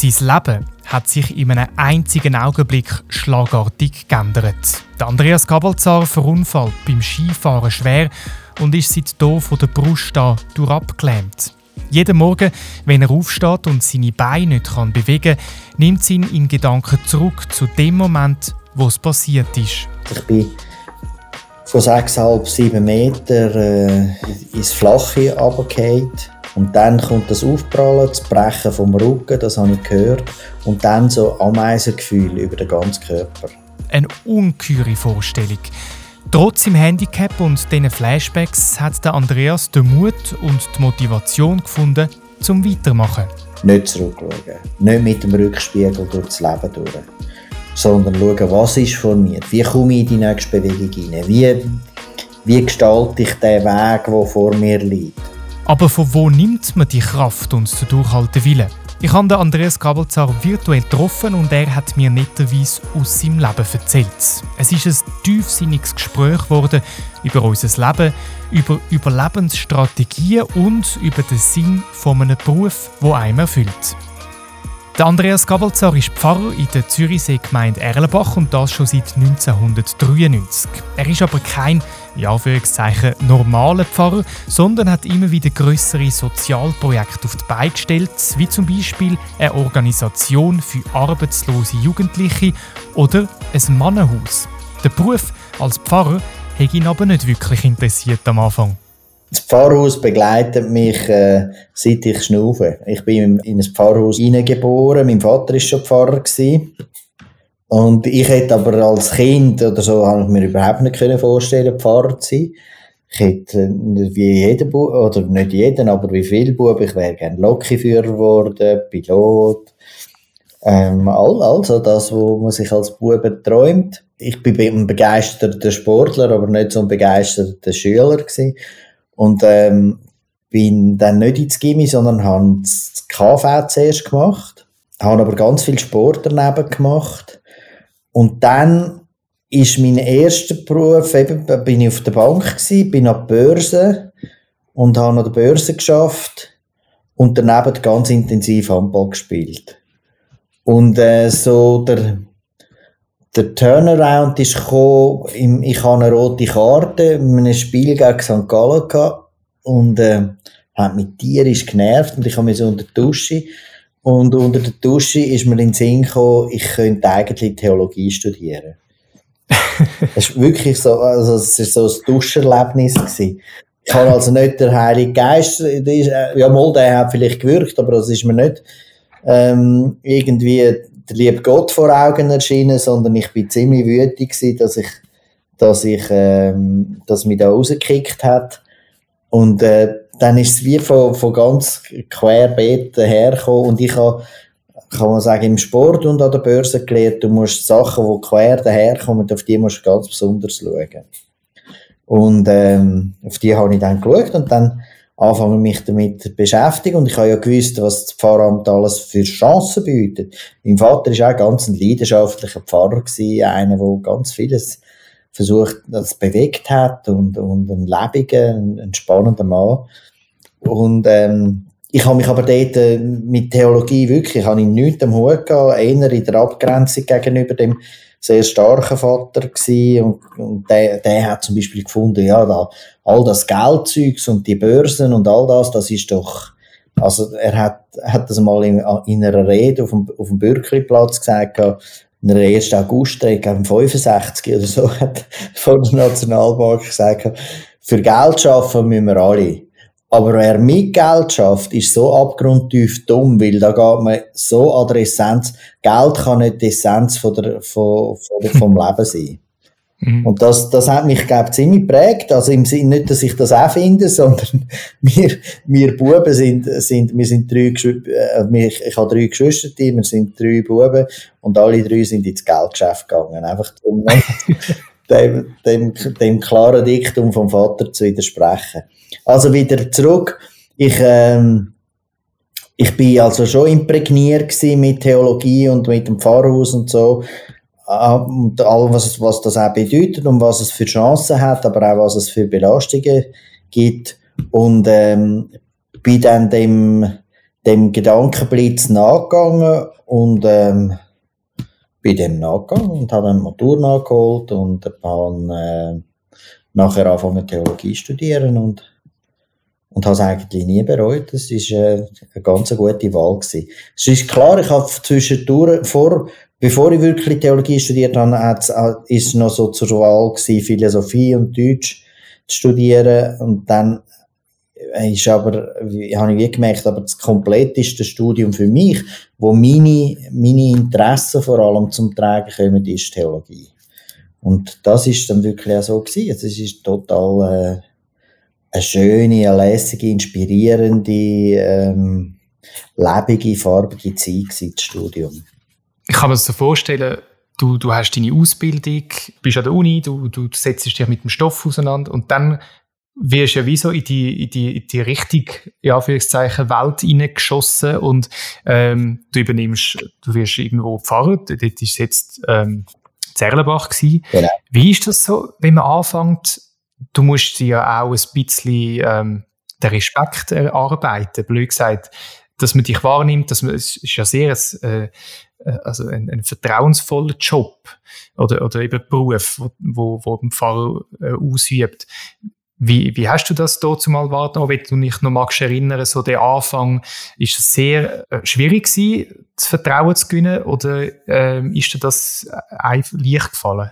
Sein Leben hat sich in einem einzigen Augenblick schlagartig geändert. Der Andreas Gabalzar verunfallt beim Skifahren schwer und ist seitdem von der Brust an durchabgelähmt. Jeden Morgen, wenn er aufsteht und seine Beine nicht bewegen kann, nimmt ihn in Gedanken zurück zu dem Moment, wo es passiert ist. Ich bin von 6,5, 7 Metern äh, ins Flache runtergefallen. Und dann kommt das Aufprallen, das Brechen vom Rücken, das habe ich gehört. Und dann so Ameisengefühl über den ganzen Körper. Eine ungeheure Vorstellung. Trotz dem Handicap und diesen Flashbacks hat der Andreas den Mut und die Motivation gefunden, zum Weitermachen. Nicht zurückschauen. Nicht mit dem Rückspiegel durch das Leben durch. Sondern schauen, was ist von mir? Wie komme ich in die nächste Bewegung hinein? Wie, wie gestalte ich den Weg, der vor mir liegt? Aber von wo nimmt man die Kraft und den Durchhaltewillen? Ich habe Andreas Kabelzar virtuell getroffen und er hat mir netterweise aus seinem Leben erzählt. Es ist ein tiefsinniges Gespräch geworden über unser Leben, über Überlebensstrategien und über den Sinn von einem Beruf, der einem erfüllt. Der Andreas Gabelzar ist Pfarrer in der Zürichsee-Gemeinde Erlenbach und das schon seit 1993. Er ist aber kein, ja Anführungszeichen, normaler Pfarrer, sondern hat immer wieder größere Sozialprojekte auf die Beine gestellt, wie zum Beispiel eine Organisation für arbeitslose Jugendliche oder ein Mannenhaus. Der Beruf als Pfarrer hat ihn aber nicht wirklich interessiert am Anfang. Das Pfarrhaus begleitet mich, äh, seit ich schnaufe. Ich bin in ein Pfarrhaus hineingeboren. Mein Vater war schon Pfarrer. Und ich hätte aber als Kind oder so, habe ich mir überhaupt nicht vorstellen Pfarrer zu sein. Ich hätte wie jeder Bub, oder nicht jeden, aber wie viele Buben, ich wäre gerne Lokführer geworden, Pilot. Ähm, also das, was man sich als Bube träumt. Ich bin ein begeisterter Sportler, aber nicht so ein begeisterter Schüler gewesen. Und ähm, bin dann nicht ins Gimmi, sondern habe das KV zuerst gemacht, habe aber ganz viel Sport daneben gemacht. Und dann ist mein erster Beruf, eben, bin ich auf der Bank gewesen, bin an der Börse und habe an der Börse geschafft und daneben ganz intensiv Handball gespielt. Und äh, so der, der Turnaround ist gekommen, ich hatte eine rote Karte in einem Spiel gegen St. Gallen und äh, hat mich tierisch genervt und ich habe mich so unter die Dusche und unter der Dusche ist mir in den Sinn gekommen, ich könnte eigentlich Theologie studieren. das ist wirklich so, also es ist so ein Duscherlebnis gewesen. Ich habe also nicht der Heilige Geist, ja mal, der hat vielleicht gewirkt, aber das ist mir nicht ähm, irgendwie der liebe Gott vor Augen erschienen, sondern ich bin ziemlich wütig gewesen, dass ich, dass ich, ähm, dass mich da rausgekickt hat. Und äh, dann ist es wie von, von ganz querbeet hergekommen und ich habe, kann man sagen, im Sport und an der Börse gelernt, du musst Sachen, die quer daherkommen, auf die musst du ganz besonders schauen. Und ähm, auf die habe ich dann geschaut und dann anfangen mich damit zu beschäftigen und ich habe ja gewusst, was das Pfarramt alles für Chancen bietet. Mein Vater war auch ganz ein leidenschaftlicher Pfarrer gewesen, einer, der ganz vieles versucht, das bewegt hat und, und ein lebiger, ein, spannender Mann. Und ähm, ich habe mich aber dort äh, mit Theologie wirklich, habe ich nichts am Hut gehabt, eher in der Abgrenzung gegenüber dem sehr starken Vater gewesen und, und der, der hat zum Beispiel gefunden, ja, da, all das Geldzeugs und die Börsen und all das, das ist doch, also er hat, hat das mal in, in einer Rede auf dem, auf dem Bürgerplatz gesagt, in der 1. August, ich glaube 65 oder so, hat von der Nationalbank gesagt, für Geld schaffen müssen wir alle. Aber wer mit Geld schafft, ist so abgrundtief dumm, weil da geht man so an der Essenz. Geld kann nicht die Essenz von der, von, von, vom Leben sein. Mhm. Und das, das hat mich, glaube ich, ziemlich geprägt. Also im Sinne nicht, dass ich das auch finde, sondern wir, wir Buben sind, sind, wir sind drei, äh, ich, ich habe drei Geschwister, wir sind drei Buben und alle drei sind ins Geldgeschäft gegangen. Einfach um dem, dem, dem klaren Diktum vom Vater zu widersprechen. Also wieder zurück. Ich, ähm, ich bin also schon imprägniert mit Theologie und mit dem Pfarrhaus und so. Ah, und all, was, was das auch bedeutet und was es für Chancen hat, aber auch was es für Belastungen gibt. Und ähm, bin dann dem, dem Gedankenblitz nachgegangen und ähm, bin dem nachgegangen und habe dann Matur nachgeholt und habe äh, nachher angefangen Theologie zu studieren und und habe es eigentlich nie bereut. Das ist äh, eine ganz gute Wahl gewesen. Es ist klar, ich habe zwischendurch, vor, bevor ich wirklich Theologie studiert habe, ist es noch so zur Wahl gewesen, Philosophie und Deutsch zu studieren und dann ist aber, habe ich wie gemerkt, aber das kompletteste Studium für mich, wo meine, meine Interessen vor allem zum Tragen kommen, ist Theologie. Und das ist dann wirklich auch so gewesen. Also es ist total, äh, eine schöne, eine lässige, inspirierende, ähm, lebige, farbige Zeit gewesen, das Studium. Ich kann mir das so vorstellen, du, du hast deine Ausbildung, bist an der Uni, du, du setzt dich mit dem Stoff auseinander und dann wirst du ja wie so in die, in die, in die richtig, ja, Anführungszeichen, Welt hineingeschossen und ähm, du übernimmst, du wirst irgendwo Pfarrer, dort ist jetzt ähm, Zerlenbach gewesen. Genau. Wie ist das so, wenn man anfängt, du musst dir ja auch ein bisschen ähm, den Respekt erarbeiten, blöd gesagt, dass man dich wahrnimmt, dass man, es ist ja sehr ein, äh, also ein, ein vertrauensvoller Job oder, oder eben Beruf, wo, wo, wo ein Pfarrer äh, ausübt. Wie, wie hast du das dort zumal wahrgenommen? Wenn du dich noch magst erinnern, so der Anfang, ist es sehr äh, schwierig gewesen, das Vertrauen zu gewinnen oder ähm, ist dir das äh, leicht gefallen?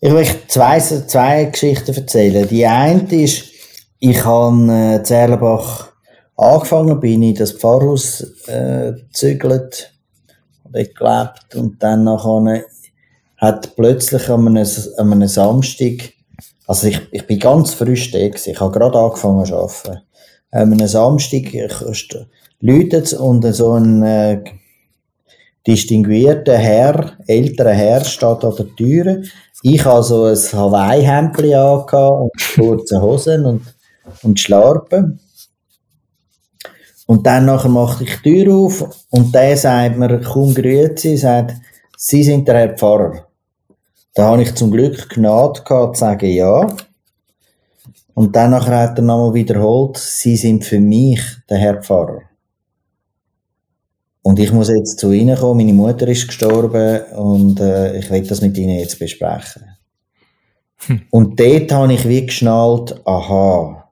Ich möchte zwei, zwei Geschichten erzählen. Die eine ist, ich habe äh, Zerlenbach angefangen, bin in das Pfarrhaus äh, gezügelt, gelebt und dann nachher hat plötzlich an einem, an einem Samstag, also ich, ich bin ganz frisch da ich habe gerade angefangen zu arbeiten. An einem Samstag läutet und so ein äh, distinguierter Herr, älterer Herr steht an der Tür ich habe so ein Hawaii-Hemdli und kurze Hosen und, und Schlarpen. Und dann nachher mache ich die Tür auf und der sagt mir, kaum grüezi, sagt, Sie sind der Herr Pfarrer. Da habe ich zum Glück Gnade gehabt, zu sagen ja. Und dann nachher hat er nochmal wiederholt, Sie sind für mich der Herr Pfarrer. Und ich muss jetzt zu Ihnen kommen, meine Mutter ist gestorben und äh, ich will das mit Ihnen jetzt besprechen. Hm. Und dort habe ich wie geschnallt, aha.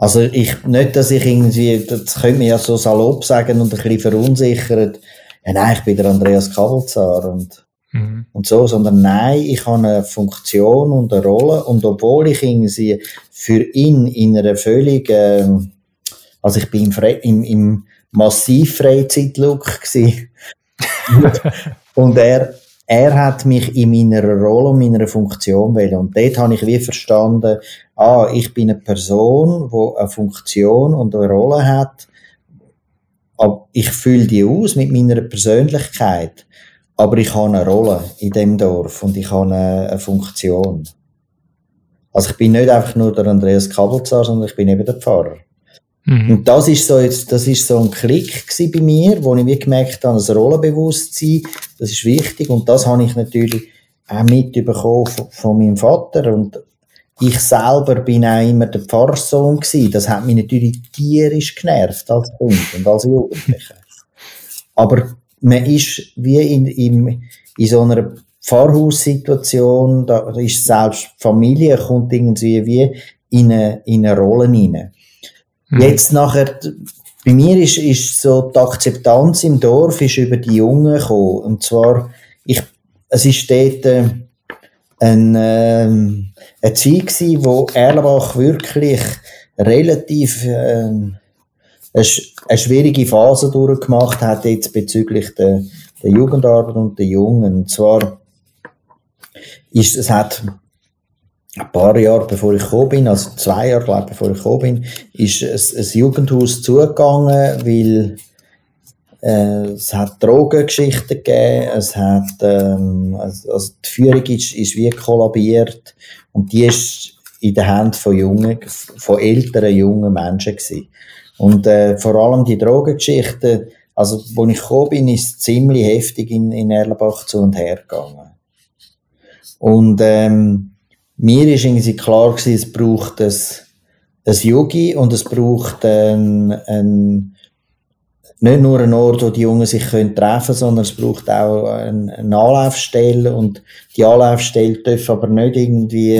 Also ich, nicht, dass ich irgendwie, das könnte man ja so salopp sagen und ein bisschen verunsichert, ja nein, ich bin der Andreas Kabelzar und, mhm. und so, sondern nein, ich habe eine Funktion und eine Rolle und obwohl ich irgendwie für ihn in einer völlig, äh, also ich bin im, im, im massiv Freizeitlook und er, er hat mich in meiner Rolle und meiner Funktion wählen. Und dort habe ich wie verstanden, ah, ich bin eine Person, die eine Funktion und eine Rolle hat. Aber ich fülle die aus mit meiner Persönlichkeit. Aber ich habe eine Rolle in dem Dorf und ich habe eine, Funktion. Also ich bin nicht einfach nur der Andreas Kabelzar, sondern ich bin eben der Pfarrer. Mhm. Und das ist so jetzt, das ist so ein Klick bei mir, wo ich wie gemerkt habe, das Rollenbewusstsein, das ist wichtig und das habe ich natürlich auch mitbekommen von, von meinem Vater und ich selber bin auch immer der Pfarrsohn gewesen. Das hat mich natürlich tierisch genervt als Kind und als Jugendlicher. Aber man ist wie in, in, in so einer Pfarrhaussituation, da ist selbst Familie, kommt irgendwie wie in eine, in eine Rolle hinein. Mhm. Jetzt nachher, bei mir ist, ist so die Akzeptanz im Dorf ist über die Jungen gekommen. Und zwar, ich, es ist dort äh, ein, äh, eine Zeit gewesen, wo Erlbach wirklich relativ äh, eine, eine schwierige Phase durchgemacht hat jetzt bezüglich der, der Jugendarbeit und der Jungen. Und zwar ist, es hat ein paar Jahre bevor ich gekommen bin, also zwei Jahre glaube ich, bevor ich gekommen bin, ist ein, ein Jugendhaus zugegangen, weil äh, es hat Drogengeschichten gegeben, es hat, ähm, also, also die Führung ist, ist wie kollabiert und die ist in den Händen von jungen, von älteren jungen Menschen gewesen. Und äh, vor allem die Drogengeschichten, also wo ich gekommen bin, ist ziemlich heftig in, in Erlenbach zu und her gegangen. Und ähm, mir ist irgendwie klar gewesen, es braucht ein, ein Yogi und es braucht ein, ein, nicht nur ein Ort, wo die Jungen sich können treffen können, sondern es braucht auch eine, eine Anlaufstelle und die Anlaufstelle darf aber nicht irgendwie,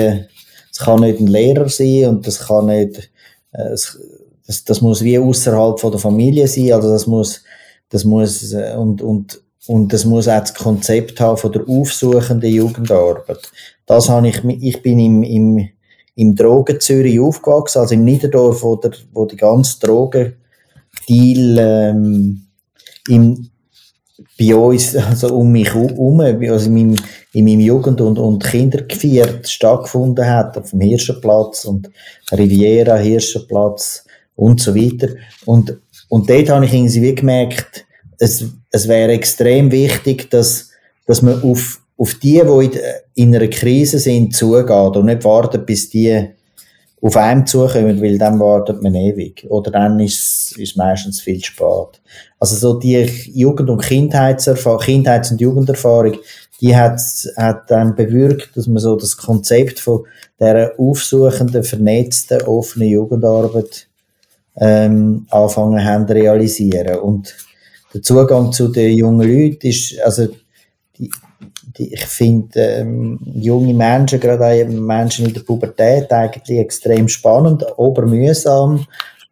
es kann nicht ein Lehrer sein und das kann nicht, äh, es, das, das muss wie außerhalb von der Familie sein, also das muss, das muss äh, und und und das muss auch das Konzept haben von der aufsuchenden Jugendarbeit. Das habe ich, ich bin im, im, im Drogen Zürich aufgewachsen, also im Niederdorf, wo, der, wo die ganze Drogen Deal ähm, im, bei uns, also um mich herum, also in meinem, in meinem Jugend- und, und Kindergeviert stattgefunden hat, auf dem Hirschenplatz und Riviera, Hirschenplatz und so weiter. Und, und dort habe ich irgendwie gemerkt, es, es wäre extrem wichtig, dass, dass man auf, auf die, die in, in einer Krise sind, zugeht und nicht wartet, bis die auf einem zukommen, weil dann wartet man ewig. Oder dann ist es meistens viel spät. Also so die Jugend- und Kindheitserfahrung, Kindheits- und Jugenderfahrung, die hat, hat dann bewirkt, dass man so das Konzept von der aufsuchenden, vernetzten, offenen Jugendarbeit ähm, anfangen haben realisieren. Und der Zugang zu den jungen Leuten ist, also die, die, ich finde ähm, junge Menschen, gerade auch Menschen in der Pubertät, eigentlich extrem spannend, obermühsam,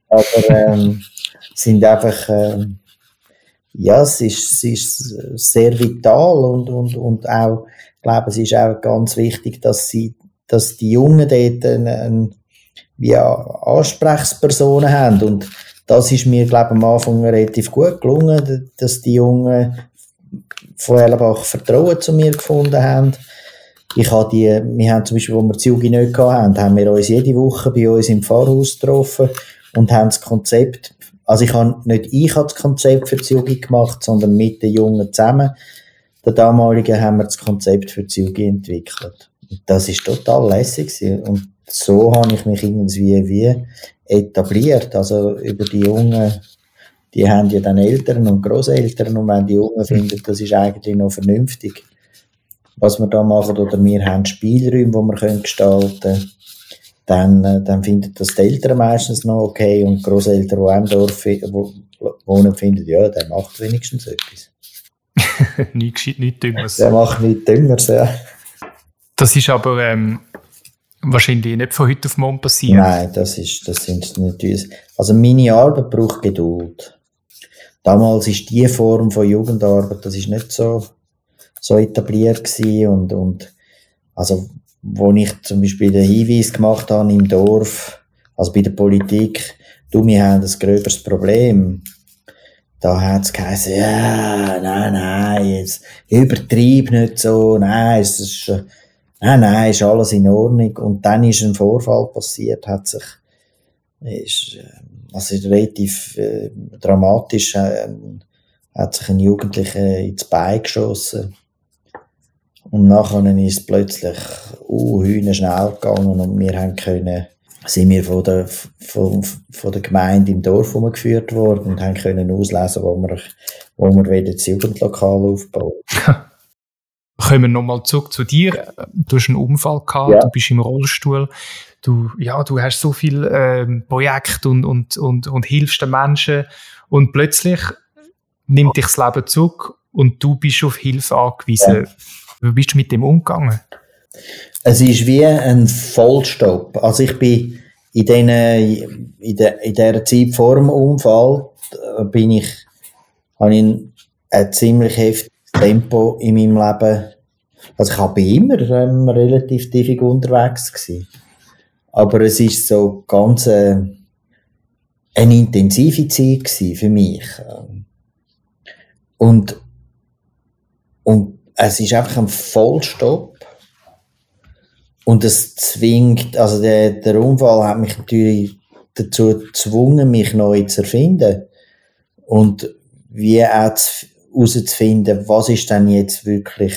aber ähm, sind einfach, ähm, ja, es ist, es ist sehr vital und, und, und auch, ich glaube, es ist auch ganz wichtig, dass sie, dass die Jungen dort eine, eine, wie Ansprechpersonen haben und das ist mir, glaube ich, am Anfang relativ gut gelungen, dass die Jungen von Erlenbach Vertrauen zu mir gefunden haben. Ich habe die, wir haben zum Beispiel, wo wir die Jugi nicht hatten, haben wir uns jede Woche bei uns im Pfarrhaus getroffen und haben das Konzept, also ich habe, nicht ich habe das Konzept für die Jugi gemacht, sondern mit den Jungen zusammen. Der damaligen haben wir das Konzept für die Jugi entwickelt. Das ist total lässig und so habe ich mich irgendwie wie etabliert. Also über die Jungen, die haben ja dann Eltern und Großeltern und wenn die Jungen finden, das ist eigentlich noch vernünftig, was wir da machen, oder wir haben Spielräume, die wir können gestalten können, dann, äh, dann finden das die Eltern meistens noch okay und die Großeltern, die auch im Dorf wohnen, finden, ja, der macht wenigstens etwas. nicht gescheit, nicht Dümmeres. Der macht nichts Dümmeres, ja. Das ist aber ähm, wahrscheinlich nicht von heute auf morgen passiert. Nein, das ist, das sind nicht Also meine Arbeit braucht Geduld. Damals ist die Form von Jugendarbeit, das ist nicht so, so etabliert gewesen und, und, also, wo ich zum Beispiel den Hinweis gemacht habe im Dorf, also bei der Politik, du, wir haben ein gröberes Problem. Da hat es geheißen, ja, nein, nein, jetzt übertreib nicht so, nein, es ist, nein, nein, ist alles in Ordnung. Und dann ist ein Vorfall passiert, hat sich, ist, also relativ äh, dramatisch, äh, hat sich ein Jugendlicher ins Bein geschossen. Und nachher ist es plötzlich uh, schnell gegangen und wir haben können, sind wir von der, von, von der Gemeinde im Dorf geführt worden und haben können auslesen, wo wir, wo wir wieder das Jugendlokal aufbauen. Kommen wir nochmal zurück zu dir. Du hast einen Unfall gehabt, ja. du bist im Rollstuhl. Du, ja, du hast so viel ähm, Projekte und, und, und, und hilfst den Menschen und plötzlich nimmt dich das Leben zurück und du bist auf Hilfe angewiesen. Ja. Wie bist du mit dem umgegangen? Es ist wie ein Vollstopp. Also ich bin in, den, in, der, in der Zeit vor dem Unfall bin ich, habe ich ein ziemlich heftiges Tempo in meinem Leben. Also ich habe immer ähm, relativ tiefig unterwegs gewesen. Aber es ist so ganz äh, eine intensive Zeit für mich. Und, und es ist einfach ein Vollstopp. Und es zwingt, also der, der Unfall hat mich natürlich dazu gezwungen, mich neu zu erfinden. Und wie auch herauszufinden, was ist denn jetzt wirklich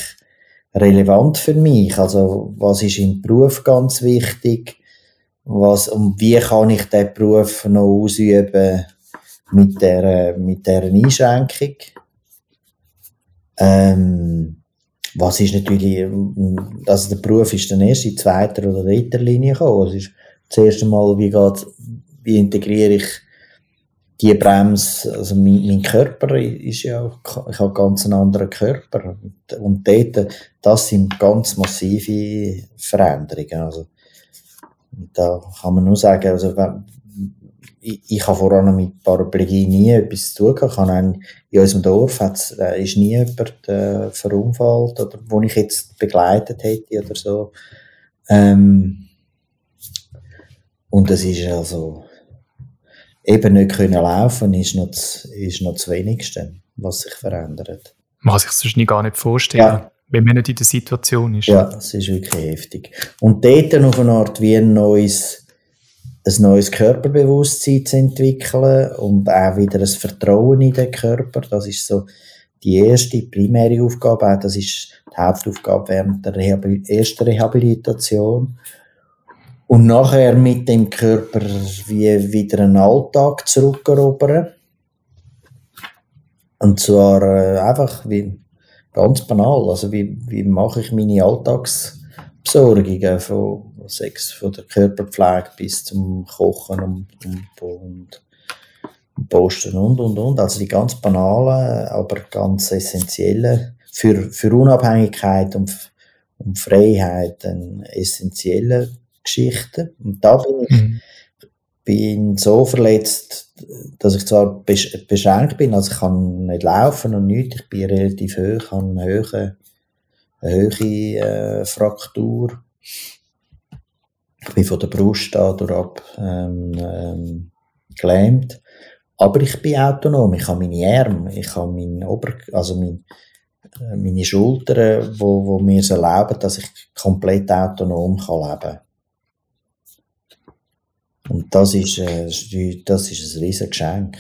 relevant für mich? Also, was ist im Beruf ganz wichtig? Was, und wie kann ich den Beruf noch ausüben mit der, mit der Einschränkung? Ähm, was ist natürlich, also der Beruf ist dann erst in zweiter oder dritter Linie gekommen. Es ist das erste Mal, wie geht, wie integriere ich die Bremse, also mein, mein, Körper ist ja, ich habe ganz einen anderen Körper. Und dort, das sind ganz massive Veränderungen. Also, da kann man nur sagen, also, ich, ich habe vor allem mit Paraplegie nie etwas zu tun gehabt. Habe in unserem Dorf äh, ist nie jemand äh, verunfallt, oder, wo ich jetzt begleitet hätte oder so. Ähm, und es ist also, eben nicht können laufen, ist noch das, ist noch das Wenigste, was sich verändert. Man kann sich das wahrscheinlich gar nicht vorstellen, ja. wenn man nicht in der Situation ist. Ja, es ist wirklich heftig. Und dort auf eine Art wie ein neues, ein neues Körperbewusstsein zu entwickeln und auch wieder ein Vertrauen in den Körper, das ist so die erste primäre Aufgabe, das ist die Hauptaufgabe während der Rehabil ersten Rehabilitation. Und nachher mit dem Körper wie wieder einen Alltag zurückerobern. Und zwar äh, einfach wie ganz banal. Also wie, wie mache ich meine Alltagsbesorgungen von Sex, von der Körperpflege bis zum Kochen und, und, und, Posten und und und. Also die ganz banalen, aber ganz essentiellen für, für Unabhängigkeit und, und Freiheit einen essentiellen Geschichten. Und da bin ich mhm. bin so verletzt, dass ich zwar beschränkt bin, also ich kann nicht laufen und nichts, ich bin relativ hoch, habe eine hohe, eine hohe äh, Fraktur. Ich bin von der Brust dadurch ab ähm, ähm, gelähmt. Aber ich bin autonom. Ich habe meine Arme, ich habe mein Ober, also mein, äh, meine Schultern, wo, wo mir es erlauben, dass ich komplett autonom kann leben kann. Und das ist, äh, das ist ein riesen Geschenk.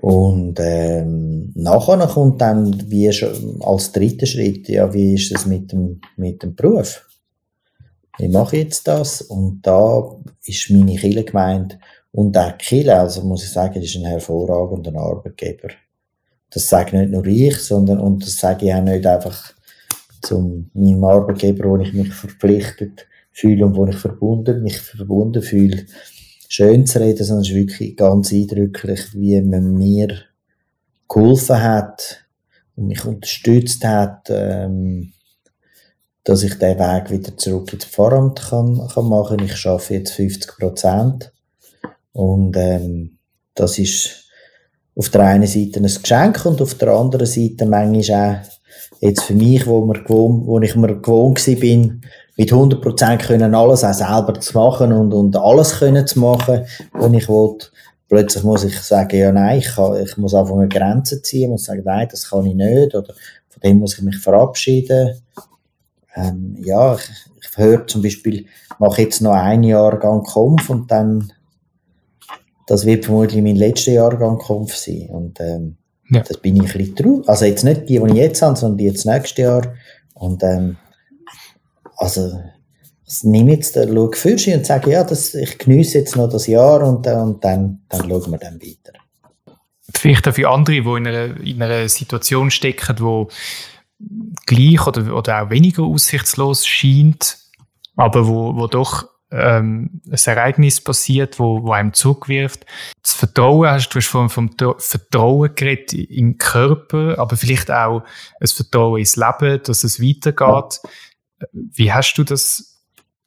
Und ähm, nachher kommt dann wie schon als dritter Schritt, ja, wie ist es mit dem, mit dem Beruf? Wie mache ich jetzt das? Und da ist meine Kille gemeint und auch Kille, also muss ich sagen, ist ein hervorragender Arbeitgeber. Das sage nicht nur ich, sondern, und das sage ich auch nicht einfach zu meinem Arbeitgeber, wo ich mich verpflichtet fühle und wo ich verbunden, mich verbunden fühle, schön zu reden, sondern es ist wirklich ganz eindrücklich, wie man mir geholfen hat und mich unterstützt hat, ähm, dass ich den Weg wieder zurück ins Pfarramt kann, kann machen. Ich schaffe jetzt 50 Prozent und ähm, das ist auf der einen Seite ein Geschenk und auf der anderen Seite manchmal auch jetzt für mich, wo, mir gewohnt, wo ich mir gewohnt bin, mit 100% können alles auch selber zu machen und, und alles können zu machen, was ich will. Plötzlich muss ich sagen, ja, nein, ich, kann, ich muss einfach eine Grenze ziehen, muss sagen, nein, das kann ich nicht, oder von dem muss ich mich verabschieden. Ähm, ja, ich, ich höre zum Beispiel, mache jetzt noch ein Jahrgang Kampf und dann, das wird vermutlich mein letzter Jahrgang Kampf sein. Und, ähm, ja. das bin ich ein bisschen traurig. Also jetzt nicht die, die ich jetzt habe, sondern die jetzt nächstes Jahr. Und, ähm, also, das nehme jetzt, äh, schaue für sich und sage, ja, das, ich genieße jetzt noch das Jahr und, äh, und dann, dann schauen wir dann weiter. Vielleicht auch für andere, die in einer, in einer Situation stecken, wo gleich oder, oder auch weniger aussichtslos scheint, aber wo, wo doch ähm, ein Ereignis passiert, wo, wo einem zurückwirft. Das Vertrauen, hast du hast vom, vom Vertrauen geredet im Körper, aber vielleicht auch ein Vertrauen ins Leben, dass es weitergeht. Wie hast du das,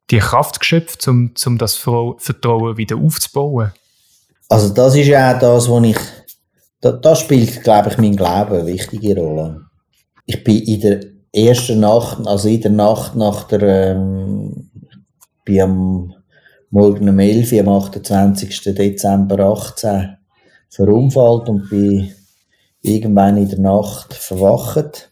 die Kraft geschöpft, um, um das Vertrauen wieder aufzubauen? Also das ist ja auch das, was ich, da, das spielt, glaube ich, mein Glauben eine wichtige Rolle. Ich bin in der ersten Nacht, also in der Nacht nach der, ähm, bin am Morgen um 11 Uhr, am 28. Dezember 18 verunfallt und bin irgendwann in der Nacht verwacht.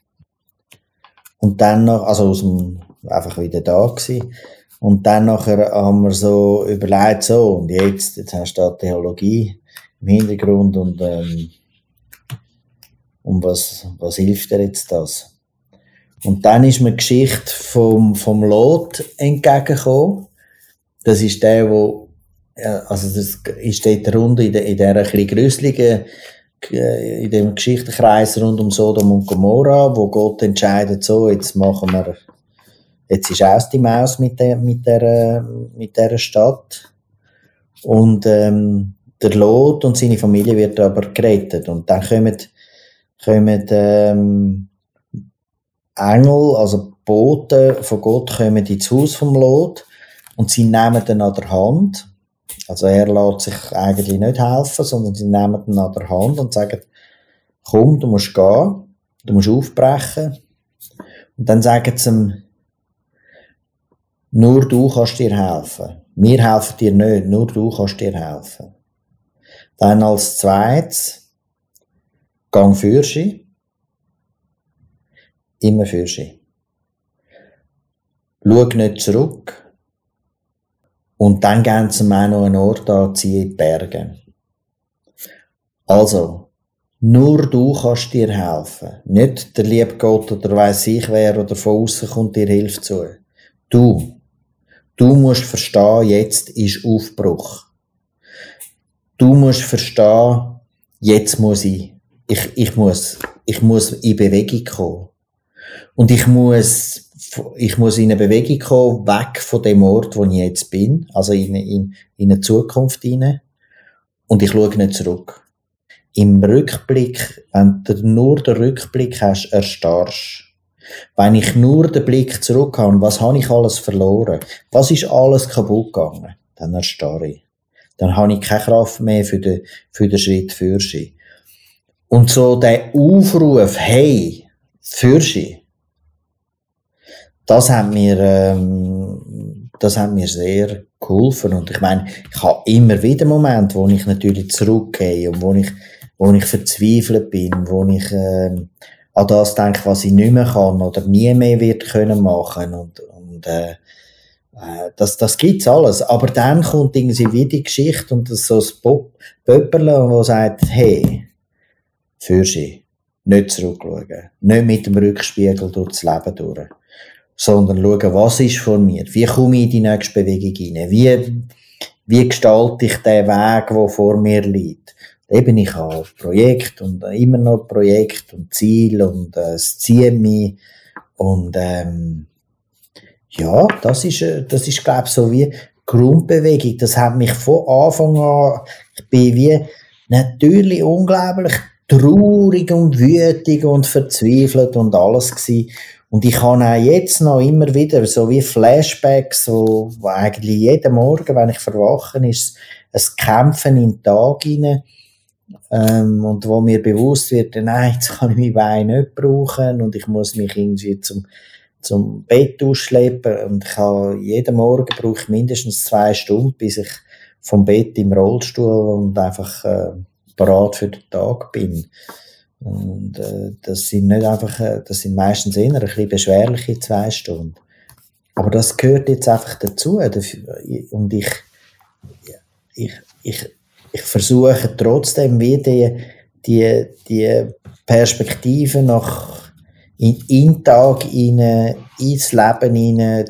Und dann noch, also aus dem einfach wieder da gewesen. Und dann nachher haben wir so überlegt, so, und jetzt, jetzt hast du da Theologie im Hintergrund und, ähm, und was, was hilft dir jetzt das? Und dann ist mir die Geschichte vom, vom Lot entgegengekommen. Das ist der, wo, also das ist dort rund in, der, in dieser ein grüsseligen, äh, in dem Geschichtenkreis rund um Sodom und Gomorra, wo Gott entscheidet, so, jetzt machen wir Jetzt ist aus die Maus mit der, mit der, mit der Stadt. Und, ähm, der Lot und seine Familie wird aber gerettet. Und dann kommen, kommen ähm, Engel, also Boten von Gott, kommen ins Haus vom Lot und sie nehmen ihn an der Hand. Also er lässt sich eigentlich nicht helfen, sondern sie nehmen ihn an der Hand und sagen, komm, du musst gehen, du musst aufbrechen. Und dann sagen sie ihm, nur du kannst dir helfen. Wir helfen dir nicht, nur du kannst dir helfen. Dann als zweites, gang für sie. Immer für sie. Schau nicht zurück. Und dann gehen sie mir noch einen Ort an, ziehen in die Berge. Also, nur du kannst dir helfen. Nicht der liebe Gott oder weiss ich wer oder von außen kommt dir Hilfe zu. Du. Du musst verstehen, jetzt ist Aufbruch. Du musst verstehen, jetzt muss ich, ich, ich muss, ich muss in Bewegung kommen. Und ich muss, ich muss in eine Bewegung kommen, weg von dem Ort, wo ich jetzt bin, also in, in, in eine Zukunft hinein. Und ich schaue nicht zurück. Im Rückblick, wenn du nur den Rückblick hast, erstarrst. Wenn ich nur den Blick zurück habe, was habe ich alles verloren? Was ist alles kaputt gegangen? Dann erstarre ich. Dann habe ich keine Kraft mehr für den, für den Schritt für sie. Und so der Aufruf, hey, für sie, das hat mir, ähm, das hat mir sehr geholfen. Und ich meine, ich habe immer wieder Momente, wo ich natürlich zurückgehe und wo ich, wo ich verzweifelt bin, wo ich, ähm, an das denke, was ich nicht mehr kann oder nie mehr wird können machen. Und, und äh, äh, das, das gibt's alles. Aber dann kommt irgendwie wieder die Geschichte und das so ein Pöpperle, wo sagt, hey, für sie, nicht zurückschauen, nicht mit dem Rückspiegel durchs Leben durch, sondern schauen, was ist vor mir, wie komme ich in die nächste Bewegung hinein, wie, wie gestalte ich den Weg, der vor mir liegt eben ich habe Projekt und immer noch Projekt und Ziel und äh, es zieht mich und ähm, ja, das ist, äh, das ist glaube ich so wie Grundbewegung. Das hat mich von Anfang an, ich bin wie natürlich unglaublich traurig und wütig und verzweifelt und alles gewesen. Und ich habe auch jetzt noch immer wieder so wie Flashbacks, wo, wo eigentlich jeden Morgen, wenn ich verwachen ist, ein Kämpfen in den Tag hinein ähm, und wo mir bewusst wird, nein, jetzt kann ich mein Bein nicht brauchen und ich muss mich irgendwie zum, zum Bett ausschleppen und ich habe, jeden Morgen brauche ich mindestens zwei Stunden, bis ich vom Bett im Rollstuhl und einfach äh, bereit für den Tag bin. Und äh, das sind nicht einfach, äh, das sind meistens eher ein bisschen beschwerliche zwei Stunden. Aber das gehört jetzt einfach dazu. Und ich, ich, ich, ich versuche trotzdem wieder die, die, die Perspektive nach in, in den Tag hinein, ins Leben hinein,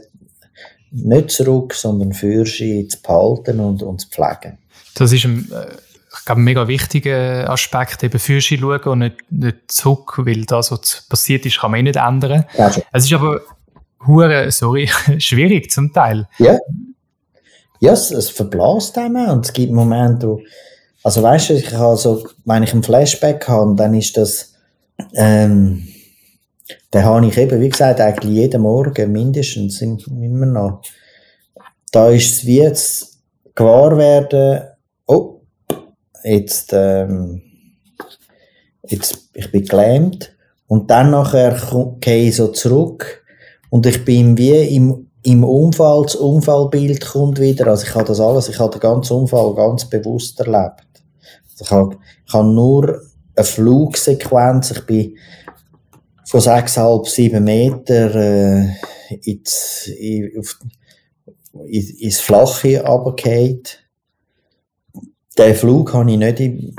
nicht zurück, sondern für sie zu behalten und, und zu pflegen. Das ist ein, äh, ich glaube, ein mega wichtiger Aspekt, eben für sie schauen und nicht, nicht zurück, weil das, was passiert ist, kann man eh nicht ändern. Ja. Es ist aber hure, sorry, schwierig zum Teil. Ja ja, es, es verblasst einem und es gibt Momente, wo, also weißt du, ich habe so, wenn ich einen Flashback habe, dann ist das, ähm, den habe ich eben, wie gesagt, eigentlich jeden Morgen mindestens immer noch. Da ist es wie jetzt gewahr werden, oh, jetzt, ähm, jetzt, ich bin gelähmt und dann nachher gehe ich so zurück und ich bin wie im im Unfall, das Unfallbild kommt wieder. Also ich habe das alles, ich habe den ganzen Unfall ganz bewusst erlebt. Also ich habe, ich habe nur eine Flugsequenz, ich bin von 6,5, 7 Meter äh, ins, in, auf, in, ins Flache runtergefallen. Den Flug habe ich nicht im,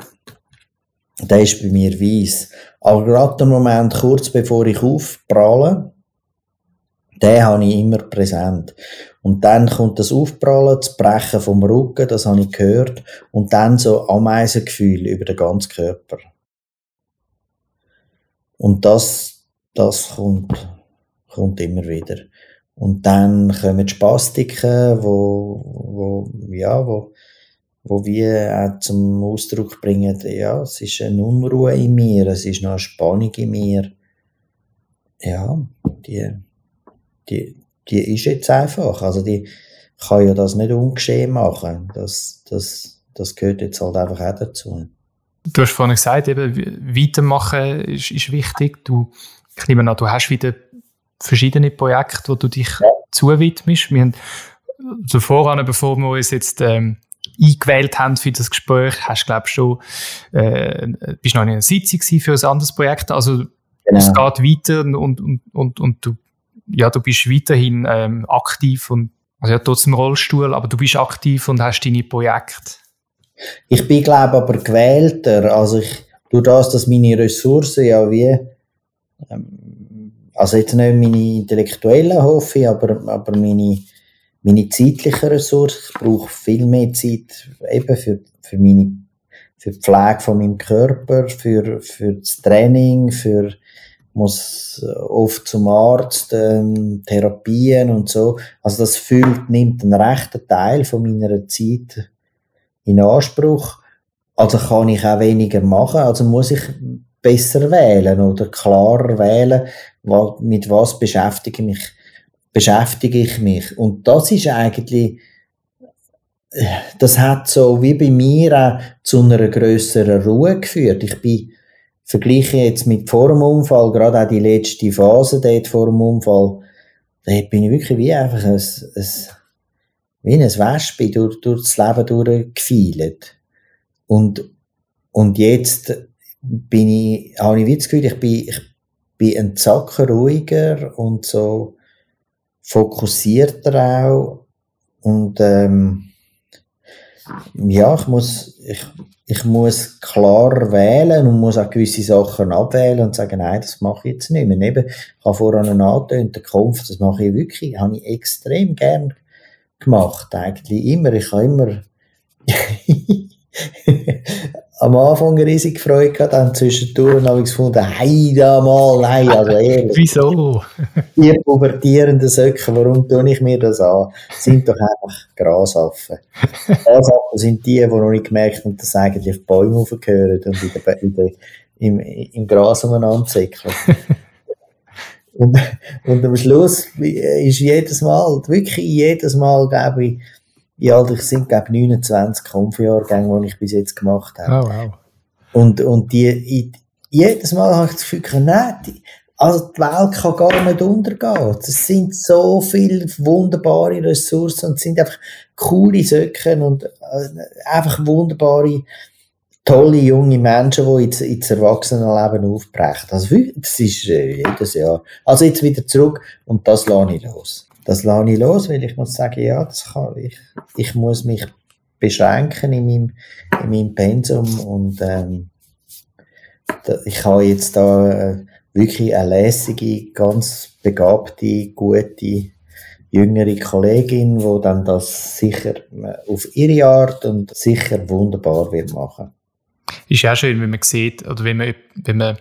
der ist bei mir weiss. Aber gerade der Moment, kurz bevor ich aufpralle, den habe ich immer präsent. Und dann kommt das Aufprallen, das Brechen vom Rücken, das habe ich gehört. Und dann so Ameisengefühl über den ganzen Körper. Und das, das kommt, kommt immer wieder. Und dann kommen die Spastiken, wo, wo, ja, wo, wo wir auch zum Ausdruck bringen, ja, es ist eine Unruhe in mir, es ist noch eine Spannung in mir. Ja, die, die, die ist jetzt einfach. Also die kann ja das nicht ungeschehen machen. Das, das, das gehört jetzt halt einfach auch dazu. Du hast vorhin gesagt, eben, weitermachen ist, ist wichtig. Du, ich nehme an, du hast wieder verschiedene Projekte, wo du dich ja. zuwidmest. Wir haben also voran, bevor wir uns jetzt ähm, eingewählt haben für das Gespräch, hast du, glaube schon, äh, bist noch in einer Sitzung für ein anderes Projekt. Also, genau. es geht weiter und, und, und, und du, ja, du bist weiterhin ähm, aktiv und, also ja, trotzdem Rollstuhl, aber du bist aktiv und hast deine Projekte. Ich bin, glaube aber gewählter. Also ich, durch das, dass meine Ressourcen ja wie, ähm, also jetzt nicht meine intellektuellen hoffe ich, aber, aber meine, meine zeitlichen Ressourcen. Ich brauche viel mehr Zeit eben für, für meine, für die Pflege von meinem Körper, für, für das Training, für, muss oft zum Arzt, ähm, Therapien und so. Also das füllt, nimmt einen rechten Teil von meiner Zeit in Anspruch. Also kann ich auch weniger machen, also muss ich besser wählen oder klarer wählen, mit was beschäftige ich mich, beschäftige ich mich. Und das ist eigentlich, das hat so wie bei mir auch zu einer grösseren Ruhe geführt. Ich bin, vergleiche jetzt mit vor dem Unfall, gerade auch die letzte Phase dort vor dem Unfall, da bin ich wirklich wie einfach ein, ein wie ein Wespe durch, durch das Leben durchgefielt. Und, und jetzt bin ich, habe ich wie das Gefühl, ich bin, ich bin ein Zacken ruhiger und so fokussierter auch. Und, ähm, ja, ich muss, ich, ich muss klar wählen und muss auch gewisse Sachen abwählen und sagen, nein, das mache ich jetzt nicht mehr. Eben, ich habe vorhin angetönt, den Kampf, das mache ich wirklich, habe ich extrem gern gemacht, eigentlich immer. Ich habe immer am Anfang eine riesige Freude gehabt, dann zwischendurch habe ich gefunden, hey, da mal, nein, also ehrlich. Wieso? Die pubertierenden Söcke, warum tue ich mir das an? Sind doch einfach Grasaffen. Grasaffen sind die, die noch nicht gemerkt haben, dass eigentlich die Bäume aufgehören und in der, in der, im, im Gras umeinander zickeln. Und, und am Schluss ist jedes Mal, wirklich jedes Mal, glaube ich, ja, ich sind, glaube ich, 29 Kampfjahrgänge, die ich bis jetzt gemacht habe. Oh, wow. Und, und die, ich, jedes Mal habe ich das Gefühl, nein, die, also die Welt kann gar nicht untergehen. Es sind so viele wunderbare Ressourcen und es sind einfach coole Söcken und äh, einfach wunderbare tolle junge Menschen, die ins, ins Erwachsenenleben aufbrechen. Also, das ist äh, jedes Jahr. Also jetzt wieder zurück und das lasse ich los. Das lasse ich los, weil ich muss sagen, ja, das kann ich. Ich muss mich beschränken in meinem, in meinem Pensum und ähm, ich habe jetzt da äh, wirklich eine lässige, ganz begabte, gute, jüngere Kollegin, die dann das sicher äh, auf ihre Art und sicher wunderbar wird machen ist ja schön, wenn man sieht, oder wenn man, wenn man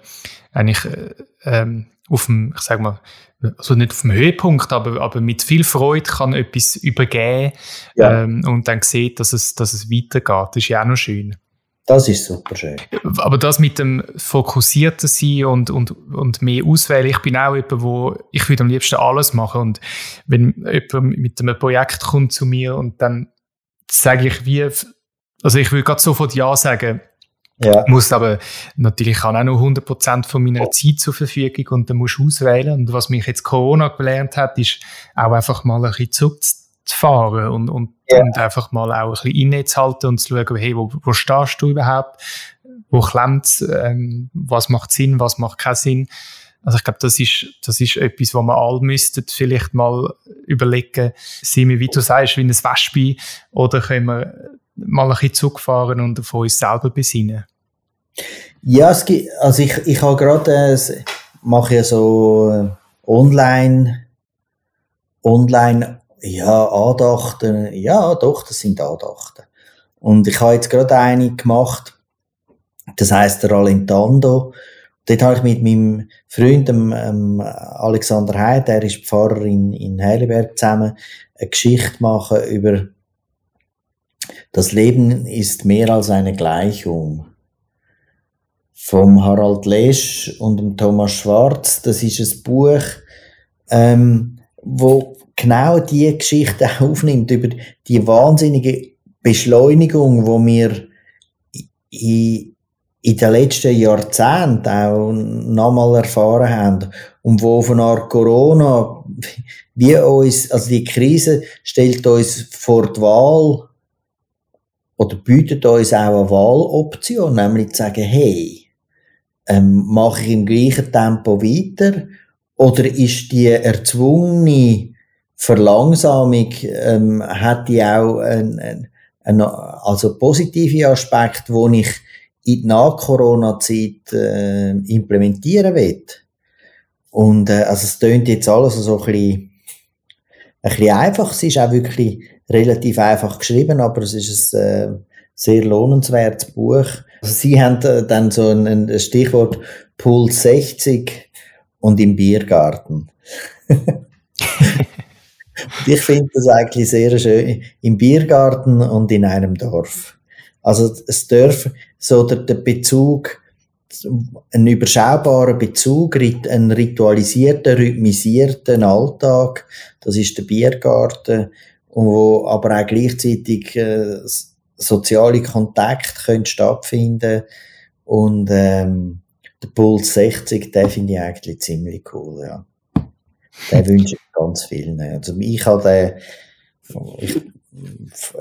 eigentlich äh, ähm, auf dem, ich sag mal, also nicht auf dem Höhepunkt, aber, aber mit viel Freude kann etwas übergeben ja. ähm, und dann sieht, dass es, dass es weitergeht. Das ist ja auch noch schön. Das ist super schön. Aber das mit dem fokussierten sein und, und, und mehr auswählen, ich bin auch jemand, wo ich würde am liebsten alles machen und wenn jemand mit einem Projekt kommt zu mir und dann sage ich wie, also ich würde gerade sofort Ja sagen, ja. Muss aber natürlich kann auch noch 100% von meiner Zeit zur Verfügung und dann musst du auswählen. Und was mich jetzt Corona gelernt hat, ist auch einfach mal ein bisschen zurückzufahren und, und, ja. und einfach mal auch ein bisschen innezuhalten und zu schauen, hey, wo, wo stehst du überhaupt? Wo klemmt ähm, Was macht Sinn? Was macht keinen Sinn? Also ich glaube, das ist, das ist etwas, wo wir alle müssten vielleicht mal überlegen, sind wir, wie du sagst, wie ein Wespe oder können wir mal ein bisschen zurückfahren und auf uns selber besinnen? Ja, es gibt, also ich, ich habe gerade, äh, mache ja so äh, online, online, ja, Andachten, ja, doch, das sind Andachten. Und ich habe jetzt gerade eine gemacht, das heißt der Alentando. Dort habe ich mit meinem Freund, dem, ähm, Alexander Heid, der ist Pfarrer in, in Heidelberg zusammen, eine Geschichte machen über Das Leben ist mehr als eine Gleichung. Vom Harald Lesch und dem Thomas Schwarz. Das ist ein Buch, ähm, wo genau die Geschichte aufnimmt über die wahnsinnige Beschleunigung, wo wir in, in den letzten Jahrzehnten auch nochmal erfahren haben und wo von einer Corona wie uns, also die Krise stellt uns vor die Wahl oder bietet uns auch eine Wahloption, nämlich zu sagen, hey, ähm, mache ich im gleichen Tempo weiter oder ist die erzwungene Verlangsamung, ähm, hat die auch einen, einen, also positive Aspekt, wo ich in die Nach-Corona-Zeit äh, implementieren will. Und äh, also es tönt jetzt alles so ein bisschen, ein bisschen einfach. Es ist auch wirklich relativ einfach geschrieben, aber es ist ein äh, sehr lohnenswertes Buch. Also Sie haben äh, dann so ein, ein Stichwort Puls 60 und im Biergarten. ich finde das eigentlich sehr schön. Im Biergarten und in einem Dorf. Also es darf so der, der Bezug, ein überschaubarer Bezug, ein ritualisierter, rhythmisierter Alltag, das ist der Biergarten, wo aber auch gleichzeitig äh, soziale Kontakte können stattfinden und ähm, der Puls 60, den finde ich eigentlich ziemlich cool, ja. Den wünsche ich ganz vielen. Also ich habe ich,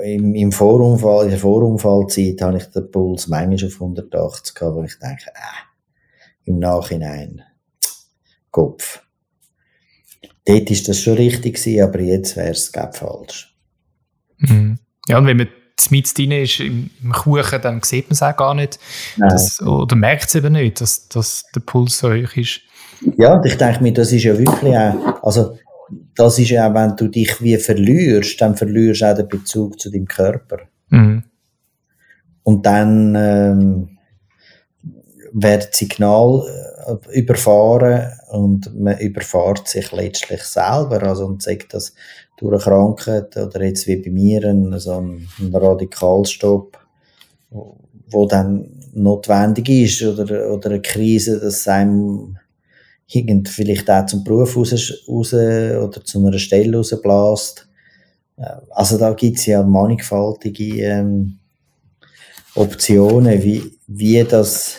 im, im Vorunfall, in der Vorunfallzeit habe ich den Puls manchmal auf 180 gehabt, wo ich denke, äh, im Nachhinein, Kopf. Dort ist das schon richtig gewesen, aber jetzt wäre es falsch. Mhm. Ja, und wenn man mit drin ist im, Kuchen, dann sieht man es auch gar nicht. Das, oder merkt es eben nicht, dass, dass der Puls so hoch ist. Ja, ich denke mir, das ist ja wirklich auch, also das ist ja auch, wenn du dich wie verlierst, dann verlierst du auch den Bezug zu deinem Körper. Mhm. Und dann ähm, wird Signal äh, überfahren und man überfahrt sich letztlich selber. Also und sagt das durch eine Krankheit oder jetzt wie bei mir ein, so ein, ein Radikalstopp, wo dann notwendig ist oder, oder eine Krise, dass einem irgend vielleicht auch zum Beruf raus, raus oder zu einer Stelle rausbläst. Äh, also da gibt's ja mannigfaltige ähm, Optionen, wie, wie das,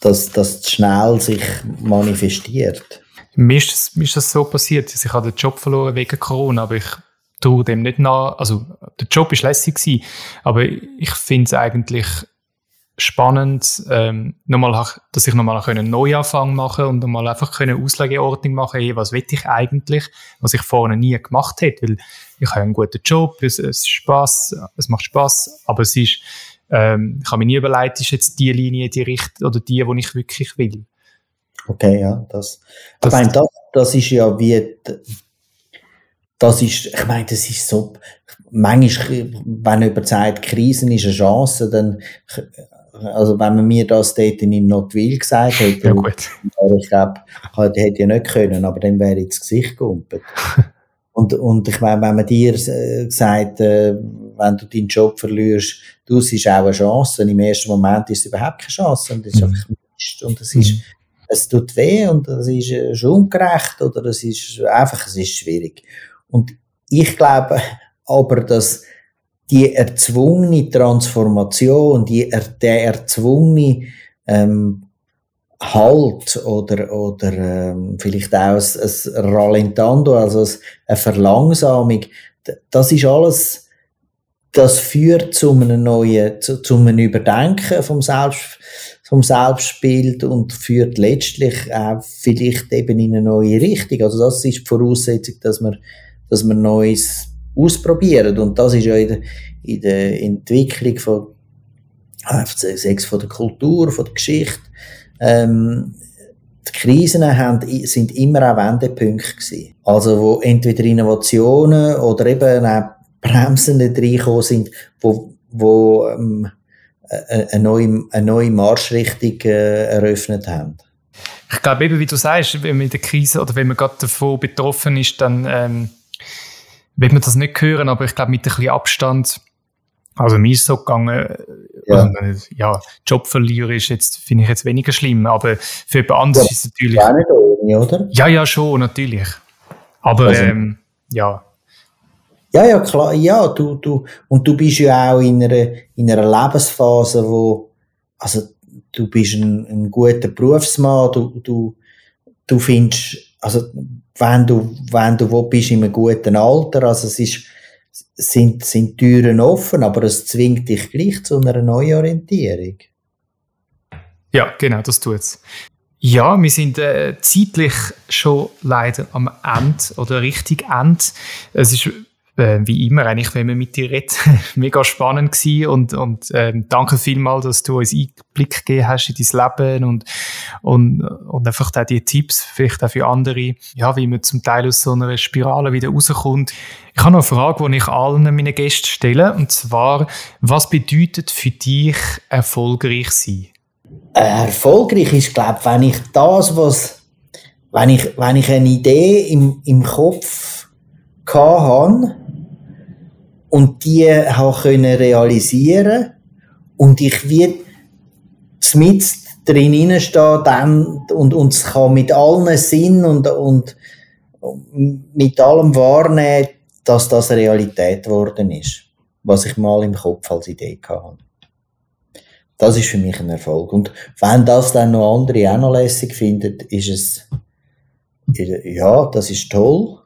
das, das schnell sich manifestiert. Mir ist, das, mir ist das so passiert, dass ich den Job verloren wegen Corona, aber ich tue dem nicht nach. Also der Job ist lässig gewesen, aber ich finde es eigentlich spannend, ähm, nochmal, dass ich nochmal einen Neuanfang mache und nochmal einfach eine Auslegeordnung machen, hey, was will ich eigentlich, was ich vorher nie gemacht hätte, weil ich habe einen guten Job, es, es Spaß, es macht Spaß, aber es ist, ähm, ich habe mir nie überlegt, ist jetzt die Linie die Richtung oder die, die ich wirklich will. Okay, ja, das, das, ich meine, das, das ist ja wie, das ist, ich meine, das ist so, manchmal, wenn jemand sagt, Krisen ist eine Chance, dann also wenn man mir das dort in Notwil gesagt hätte, ja, gut. ich glaube, hätte ich ja nicht können, aber dann wäre ich ins Gesicht gehumpelt. und, und ich meine, wenn man dir äh, sagt, äh, wenn du deinen Job verlierst, du, es ist auch eine Chance, und im ersten Moment ist es überhaupt keine Chance, und es ist mhm. einfach Mist, und es ist, mhm. es tut weh, und es ist, äh, ist ungerecht, oder es ist einfach, es ist schwierig. Und ich glaube aber, dass die erzwungene Transformation, die, der erzwungene ähm, Halt oder, oder ähm, vielleicht auch ein, ein Rallentando, also eine Verlangsamung, das ist alles, das führt zu einem neuen, zu, zu einem Überdenken vom, Selbst, vom Selbstbild und führt letztlich auch vielleicht eben in eine neue Richtung. Also das ist die Voraussetzung, dass man, dass man Neues ausprobieren. Und das ist ja in der, in der Entwicklung von, sechs von der Kultur, von der Geschichte, ähm, die Krisen haben, sind immer auch Wendepunkte gewesen. Also, wo entweder Innovationen oder eben auch Bremsen reingekommen sind, wo, wo ähm, eine, neue, eine neue Marschrichtung äh, eröffnet haben. Ich glaube eben, wie du sagst, wenn man in der Krise oder wenn man gerade davon betroffen ist, dann ähm, will man das nicht hören, aber ich glaube, mit ein bisschen Abstand Also mir ist so gegangen, ja, also, ja Job verlieren ist jetzt, finde ich jetzt weniger schlimm, aber für jemand anderes ja, ist es natürlich... Auch nicht ohne, oder? Ja, ja, schon, natürlich. Aber also, ähm, ja. Ja, ja, klar, ja, du, du, und du bist ja auch in einer, in einer Lebensphase, wo, also, du bist ein, ein guter Berufsmann, du, du, du findest, also, wenn du, wenn du wo bist in einem guten Alter, also es ist, sind, sind Türen offen, aber es zwingt dich gleich zu einer Neuorientierung. Ja, genau, das tut's. Ja, wir sind äh, zeitlich schon leider am Ende oder richtig Ende. Es ist äh, wie immer eigentlich, wenn man mit dir redet, mega spannend gewesen und, und ähm, danke vielmals, dass du uns Einblick gegeben hast in dein Leben und, und, und einfach auch die Tipps, vielleicht auch für andere, ja, wie man zum Teil aus so einer Spirale wieder rauskommt. Ich habe noch eine Frage, die ich allen meinen Gästen stelle, und zwar, was bedeutet für dich erfolgreich sein? Äh, erfolgreich ist, glaube ich, wenn ich das, was, wenn ich, wenn ich eine Idee im, im Kopf hatte, und die habe können realisieren und ich wird mit drin stehen dann und und es kann mit allen Sinn und und mit allem wahrnehmen, dass das Realität geworden ist, was ich mal im Kopf als Idee hatte. Das ist für mich ein Erfolg. Und wenn das dann noch andere auch noch lässig finden, ist es, ja, das ist toll.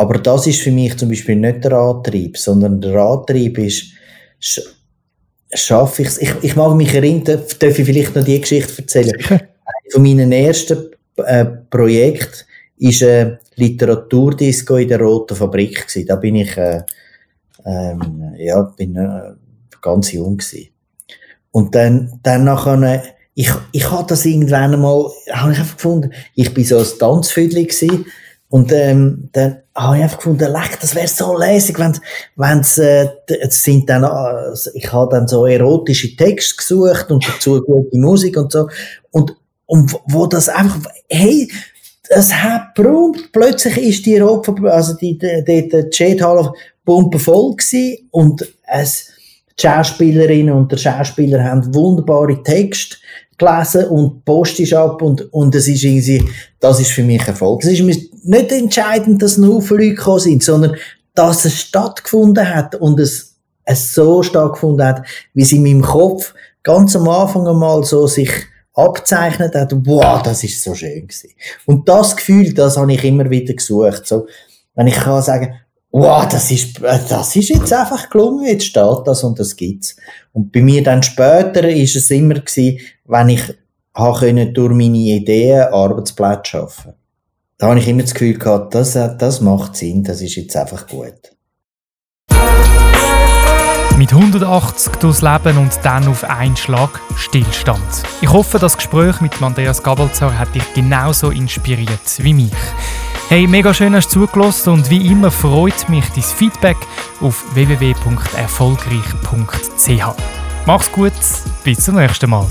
Aber das ist für mich zum Beispiel nicht der Antrieb, sondern der Antrieb ist, schaffe ich es. Ich mag mich erinnern, darf ich vielleicht noch die Geschichte erzählen? Von meinen ersten äh, Projekten war eine Literaturdisco in der Roten Fabrik. Gewesen. Da bin ich, äh, ähm, ja, bin äh, ganz jung gewesen. Und dann, dann nachher, ich, ich habe das irgendwann einmal, habe ich einfach gefunden, ich bin so ein Tanzviertel gewesen, und ähm, dann habe ich einfach gefunden, leck, das wäre so lässig, wenn wenn's, äh, es sind dann, äh, ich habe dann so erotische Texte gesucht und dazu gute Musik und so. Und und wo das einfach, hey, es hat prompt, plötzlich ist die Rot, also die, die, die, die Chathalle pumpe voll gewesen und es, die Schauspielerinnen und der Schauspieler haben wunderbare Texte gelesen und Post ist ab und, und es ist irgendwie, das ist für mich Erfolg. Es ist nicht entscheidend, dass nur viele Leute gekommen sind, sondern dass es stattgefunden hat und es, es so stattgefunden hat, wie es in meinem Kopf ganz am Anfang einmal so sich abzeichnet hat, wow, das ist so schön gewesen. Und das Gefühl, das habe ich immer wieder gesucht. So, wenn ich kann sagen, wow, das ist, das ist jetzt einfach gelungen, jetzt steht das und das gibt's. Und bei mir dann später ist es immer gewesen, wenn ich habe durch meine Ideen Arbeitsplätze schaffen. Da habe ich immer das Gefühl gehabt, das, das macht Sinn, das ist jetzt einfach gut. Mit 180 durchs Leben und dann auf einen Schlag Stillstand. Ich hoffe, das Gespräch mit Andreas Gabelzar hat dich genauso inspiriert wie mich. Hey, mega schön hast du zugelassen und wie immer freut mich dein Feedback auf www.erfolgreich.ch. Mach's gut, bis zum nächsten Mal.